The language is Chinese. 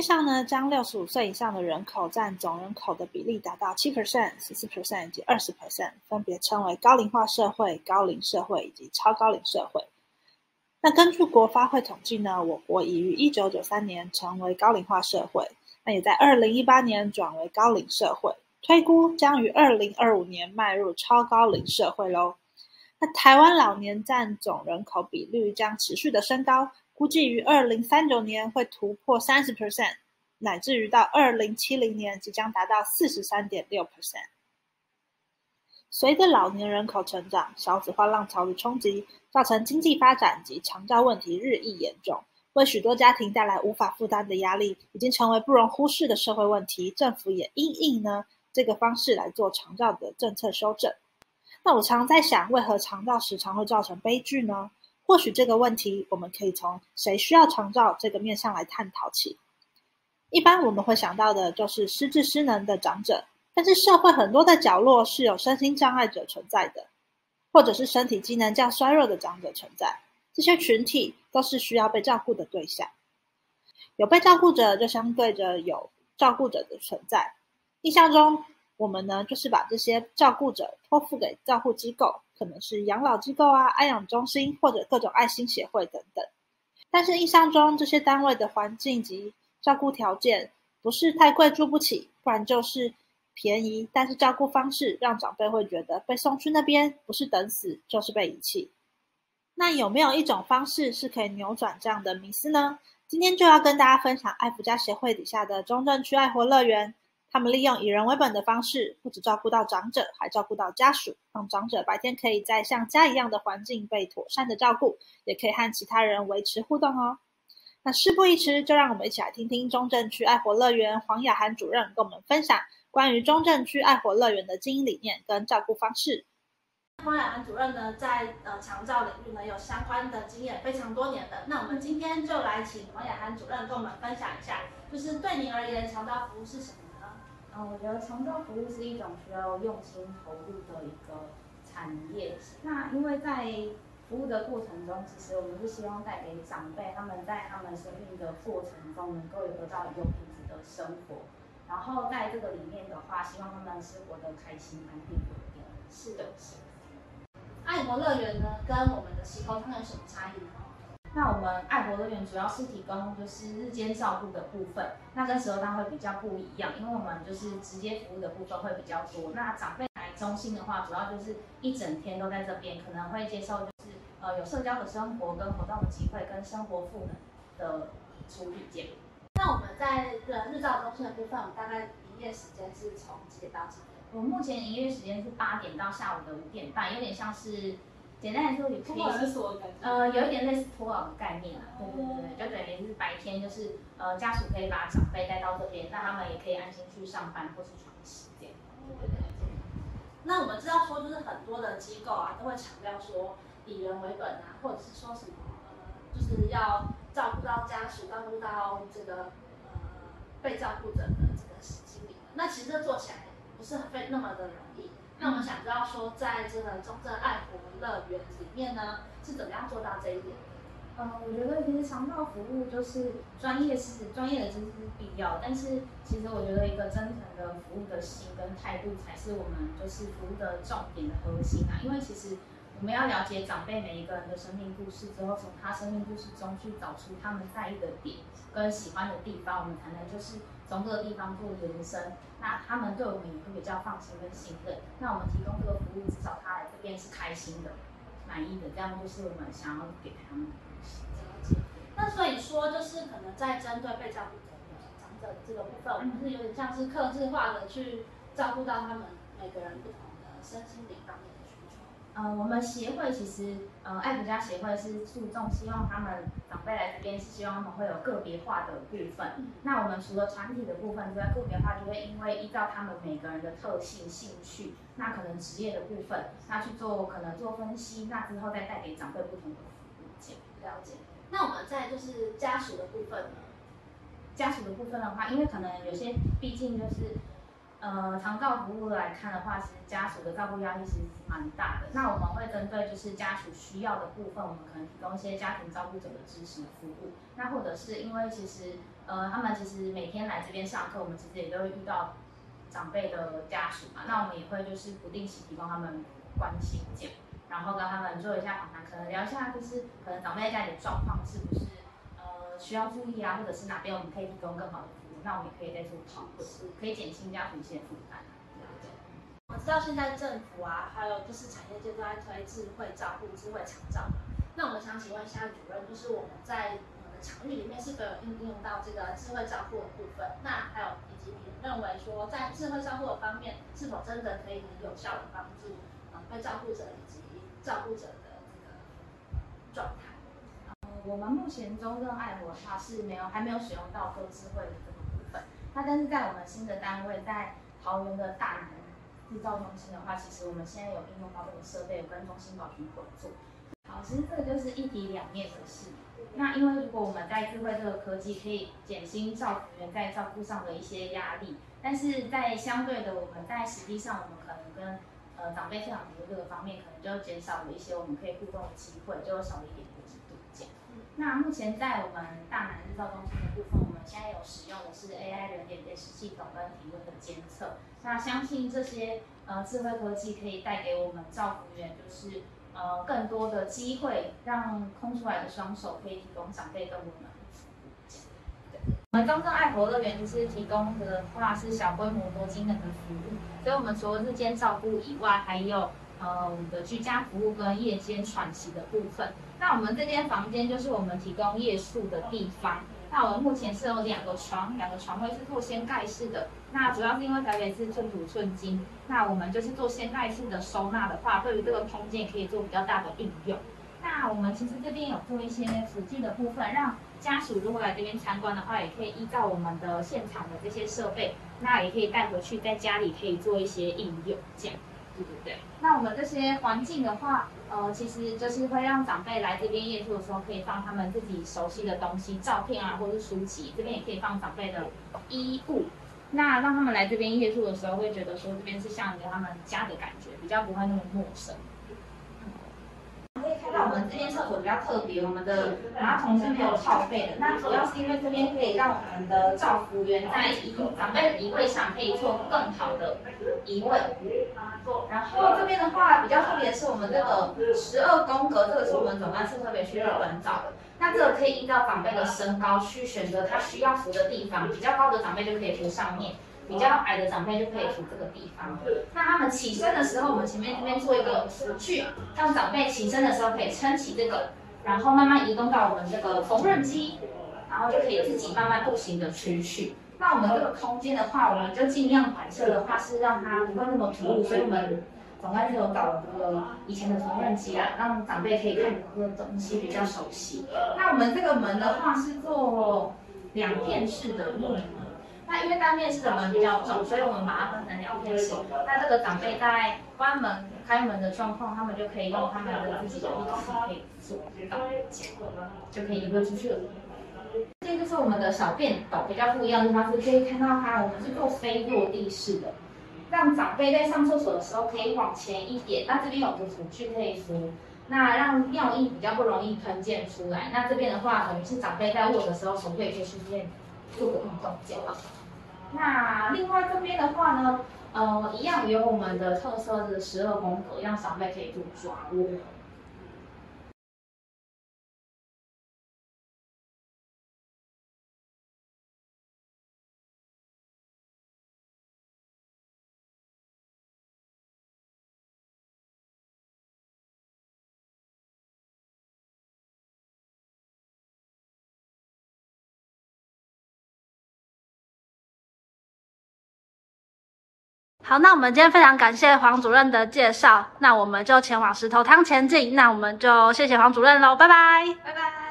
际上呢，将六十五岁以上的人口占总人口的比例达到七 percent、十四 percent 以及二十 percent，分别称为高龄化社会、高龄社会以及超高龄社会。那根据国发会统计呢，我国已于一九九三年成为高龄化社会，那也在二零一八年转为高龄社会，推估将于二零二五年迈入超高龄社会喽。那台湾老年占总人口比率将持续的升高，估计于二零三九年会突破三十 percent，乃至于到二零七零年即将达到四十三点六 percent。随着老年人口成长，少子化浪潮的冲击，造成经济发展及长照问题日益严重，为许多家庭带来无法负担的压力，已经成为不容忽视的社会问题。政府也因应呢这个方式来做长照的政策修正。那我常在想，为何长照时常会造成悲剧呢？或许这个问题，我们可以从谁需要长照这个面向来探讨起。一般我们会想到的就是失智失能的长者。但是社会很多的角落是有身心障碍者存在的，或者是身体机能较衰弱的长者存在，这些群体都是需要被照顾的对象。有被照顾者，就相对着有照顾者的存在。印象中，我们呢就是把这些照顾者托付给照护机构，可能是养老机构啊、安养中心或者各种爱心协会等等。但是印象中，这些单位的环境及照顾条件不是太贵，住不起，不然就是。便宜，但是照顾方式让长辈会觉得被送去那边不是等死就是被遗弃。那有没有一种方式是可以扭转这样的迷思呢？今天就要跟大家分享爱福家协会底下的中正区爱活乐园，他们利用以人为本的方式，不止照顾到长者，还照顾到家属，让长者白天可以在像家一样的环境被妥善的照顾，也可以和其他人维持互动哦。那事不宜迟，就让我们一起来听听中正区爱活乐园黄雅涵主任跟我们分享。关于中正区爱活乐园的经营理念跟照顾方式，黄雅涵主任呢，在呃长照领域呢有相关的经验非常多年的。那我们今天就来请黄雅涵主任跟我们分享一下，就是对您而言，长照服务是什么？嗯，我觉得长照服务是一种需要用心投入的一个产业。那因为在服务的过程中，其实我们是希望带给长辈，他们在他们生命的过程中，能够有得到有品质的生活。然后在这个里面的话，希望他们是活得开心、安定、稳定。是的，是。爱国乐园呢，跟我们的石头汤有什么差异呢？那我们爱国乐园主要是提供就是日间照顾的部分，那跟石头汤会比较不一样，因为我们就是直接服务的部分会比较多。那长辈来中心的话，主要就是一整天都在这边，可能会接受就是呃有社交的生活跟活动的机会，跟生活赋能的处理件。那我们在的日照中心的部分，我们大概营业时间是从几点到几点？我目前营业时间是八点到下午的五点半，有点像是简单来说，也可以呃，有一点类似托儿的概念啊。对对对对，就等于是白天就是呃家属可以把长辈带到这边，那他们也可以安心去上班或是喘息这样。对对对。那我们知道说，就是很多的机构啊，都会强调说以人为本啊，或者是说什么呃，就是要。照顾到家属，照顾到这个呃被照顾者的这个心理，那其实这做起来不是很费那么的容易。那我们想知道说，在这个中正爱福乐园里面呢，是怎么样做到这一点？嗯，我觉得其实肠道服务就是专业是专业的知识是必要，但是其实我觉得一个真诚的服务的心跟态度才是我们就是服务的重点的核心啊，因为其实。我们要了解长辈每一个人的生命故事之后，从他生命故事中去找出他们在意的点跟喜欢的地方，我们才能就是从这个地方做延伸。那他们对我们也会比较放心跟信任。那我们提供这个服务，至少他来这边是开心的、满意的，这样就是我们想要给他们的东西。那所以说，就是可能在针对被照顾者的长者这个部分，我们是有点像是克制化的去照顾到他们每个人不同的身心灵方面。呃，我们协会其实，呃，爱福家协会是注重希望他们长辈来这边是希望他们会有个别化的部分。那我们除了团体的部分之外，个别化就会因为依照他们每个人的特性、兴趣，那可能职业的部分，那去做可能做分析，那之后再带给长辈不同的服务。了解。那我们在就是家属的部分呢？家属的部分的话，因为可能有些毕竟就是。呃，长照服务来看的话，其实家属的照顾压力其实蛮大的。那我们会针对就是家属需要的部分，我们可能提供一些家庭照顾者的支持服务。那或者是因为其实呃，他们其实每天来这边上课，我们其实也都会遇到长辈的家属嘛，那我们也会就是不定期提供他们关心这样，然后跟他们做一下访谈，可能聊一下就是可能长辈家里的状况是不是呃需要注意啊，或者是哪边我们可以提供更好的服，那我们也可以在做讨论，可以减轻家属一些负担。我知道现在政府啊，还有就是产业界都在推智慧照护、智慧长照嘛。那我们想请问一下主任，就是我们在我们的场域里面是否有应用到这个智慧照护的部分？那还有以及你认为说在智慧照护的方面，是否真的可以很有效的帮助呃被照顾者以及照顾者的这个状态？呃，我们目前中正爱活的话是没有还没有使用到个智慧的那但是在我们新的单位在桃园的大南。制造中心的话，其实我们现在有应用到这个设备，有跟中心保局合作。好，其实这个就是一体两面的事。那因为如果我们在智慧这个科技，可以减轻照顾员在照顾上的一些压力，但是在相对的，我们在实际上，我们可能跟呃长辈现场服务这个方面，可能就减少了一些我们可以互动的机会，就少了一点国际度假。那目前在我们大南制造中心的部分，现在有使用的是 AI 人脸辨识系统跟体温的监测。那相信这些呃智慧科技可以带给我们照服员，就是呃更多的机会，让空出来的双手可以提供长辈跟我们。我们东正爱活乐园就是提供的话是小规模多机能的服务，所以我们除了日间照顾以外，还有呃我们的居家服务跟夜间喘息的部分。那我们这间房间就是我们提供夜宿的地方。那我们目前是有两个床，两个床位是做掀盖式的。那主要是因为台北是寸土寸金，那我们就是做掀盖式的收纳的话，对于这个空间可以做比较大的运用。那我们其实这边有做一些辅助的部分，让家属如果来这边参观的话，也可以依照我们的现场的这些设备，那也可以带回去，在家里可以做一些应用，这样。对对对。那我们这些环境的话，呃，其实就是会让长辈来这边夜宿的时候，可以放他们自己熟悉的东西，照片啊，或者是书籍。这边也可以放长辈的衣物，那让他们来这边夜宿的时候，会觉得说这边是像一个他们家的感觉，比较不会那么陌生。我们这边厕所比较特别，我们的马桶是没有靠背的。那主要是因为这边可以让我们的照服员在移长辈的移位上可以做更好的移位。然后这边的话比较特别的是我们这个十二宫格，这个是我们总干事特别去日本找的。那这个可以依照长辈的身高去选择他需要扶的地方，比较高的长辈就可以扶上面。比较矮的长辈就可以扶这个地方。那他们起身的时候，我们前面这边做一个扶具，让长辈起身的时候可以撑起这个，然后慢慢移动到我们这个缝纫机，然后就可以自己慢慢步行的出去。那我们这个空间的话，我们就尽量摆设的话是让它不会那么突兀，所以我们总干事有搞了这个以前的缝纫机啊，让长辈可以看这个东西比较熟悉。那我们这个门的话是做两片式的木门。那因为单面式的门比较重，所以我们把它分成两片式。那这个长辈在关门、开门的状况，他们就可以用他们的自己的力气可以做到，就可以移步出去了。这就是我们的小便斗，比较不一样的地方是可以看到它，我们是做非落地式的，让长辈在上厕所的时候可以往前一点。那这边有个辅具可以扶，那让尿液比较不容易喷溅出来。那这边的话，等于是长辈在卧的时候，手可以去顺便做个运动这样。那另外这边的话呢，呃，一样有我们的特色的十二宫格，让长辈可以做抓握。好，那我们今天非常感谢黄主任的介绍，那我们就前往石头汤前进。那我们就谢谢黄主任喽，拜拜，拜拜。